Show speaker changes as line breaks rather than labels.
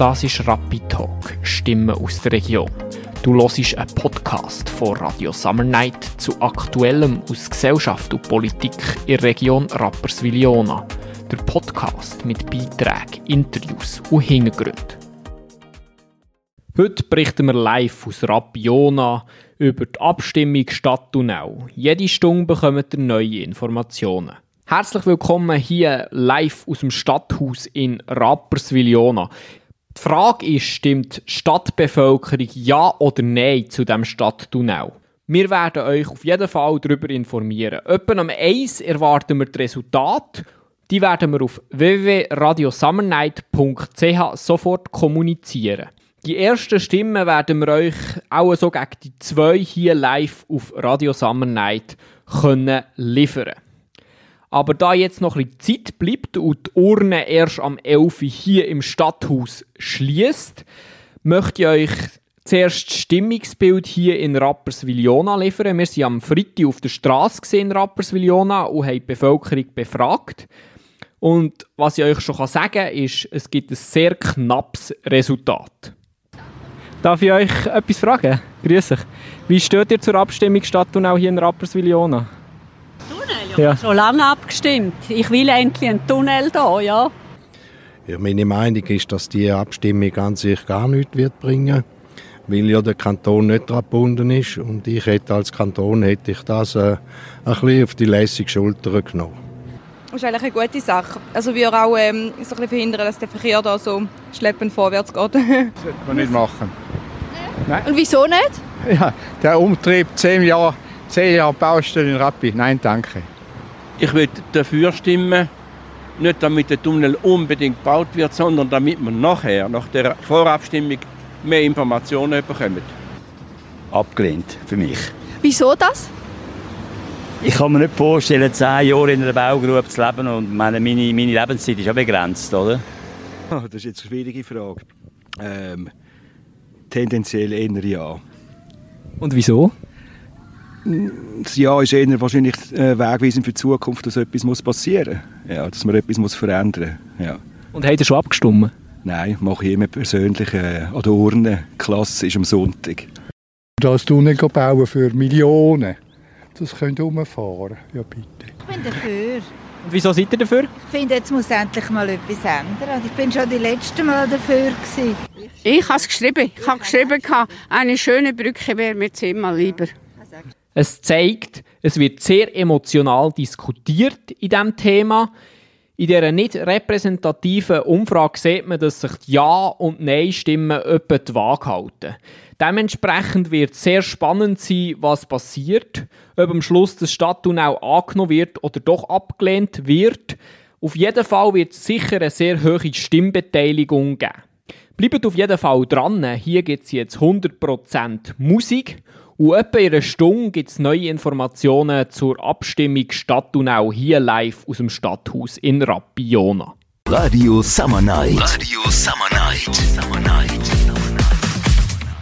Das ist Rapid Talk, Stimmen aus der Region. Du hörst einen Podcast von Radio Summer Night zu Aktuellem aus Gesellschaft und Politik in der Region Rapperswil-Jona. Der Podcast mit Beiträgen, Interviews und Hintergründen. Heute berichten wir live aus Rapiona über die Abstimmung Stadt Thunau. Jede Stunde bekommt ihr neue Informationen. Herzlich willkommen hier live aus dem Stadthaus in Rapperswil-Jona. Die Frage ist, stimmt die Stadtbevölkerung ja oder nein zu dem Stadttunnel? Wir werden euch auf jeden Fall darüber informieren. Etwa am 1 erwarten wir die Resultate. Die werden wir auf www.radiosummernight.ch sofort kommunizieren. Die ersten Stimmen werden wir euch auch so gegen die zwei hier live auf Radio Summer Night können liefern aber da jetzt noch ein bisschen Zeit bleibt und die Urne erst am 11. hier im Stadthaus schließt, möchte ich euch zuerst das Stimmungsbild hier in Rapperswil-Jona liefern. Wir sind am Freitag auf der Straße in Rapperswil-Jona und haben die Bevölkerung befragt. Und was ich euch schon sagen kann, ist, es gibt ein sehr knappes Resultat. Darf ich euch etwas fragen? Grüß euch. Wie steht ihr zur Abstimmung Stadttunnel hier in Rapperswil-Jona?
Ja. Schon lange abgestimmt. Ich will endlich einen Tunnel da, ja.
ja. Meine Meinung ist, dass die Abstimmung an sich gar nichts wird bringen weil ja der Kanton nicht daran gebunden ist und ich hätte als Kanton hätte ich das äh, ein bisschen auf die lässige Schulter genommen.
Das ist eigentlich eine gute Sache. Also wir auch ähm, so ein bisschen verhindern, dass der Verkehr da so schleppend vorwärts geht. das
sollte man nicht machen.
Nein. Und wieso nicht?
Ja, der Umtrieb, zehn Jahre, zehn Jahre Baustelle in Rappi. Nein, danke.
Ich würde dafür stimmen, nicht damit der Tunnel unbedingt gebaut wird, sondern damit man nachher, nach der Vorabstimmung, mehr Informationen bekommt.
Abgelehnt für mich.
Wieso das?
Ich kann mir nicht vorstellen, zehn Jahre in einer Baugrube zu leben und meine, meine, meine Lebenszeit ist ja begrenzt, oder?
Oh, das ist jetzt eine schwierige Frage. Ähm, tendenziell eher ja.
Und wieso?
Das Ja ist eher wahrscheinlich äh, wegweisend für die Zukunft, dass etwas muss passieren muss. Ja, dass man etwas muss verändern muss. Ja.
Und habt ihr schon abgestimmt?
Nein, mache ich immer persönlich äh, an der Urne. Klasse ist am Sonntag.
Das Tunnel bauen für Millionen. Das könnt ihr umfahren. Ja, bitte.
Ich bin dafür.
Und wieso seid ihr dafür?
Ich finde, jetzt muss endlich mal etwas ändern. Ich bin schon die letzte Mal dafür. Gewesen.
Ich habe es geschrieben. Ich habe geschrieben, eine schöne Brücke wäre mir zehnmal lieber.
Es zeigt, es wird sehr emotional diskutiert in diesem Thema. In dieser nicht repräsentativen Umfrage sieht man, dass sich die Ja- und Nein-Stimmen etwa die Waage halten. Dementsprechend wird es sehr spannend sein, was passiert, ob am Schluss das Stadttunnel angenommen wird oder doch abgelehnt wird. Auf jeden Fall wird es sicher eine sehr hohe Stimmbeteiligung geben. Bleibt auf jeden Fall dran, hier gibt es jetzt 100% Musik und etwa in einer Stunde gibt es neue Informationen zur Abstimmung Stadttunnel hier live aus dem Stadthaus in Rapiona.
Radio Summer Night. Radio Summer Night. Summer Night.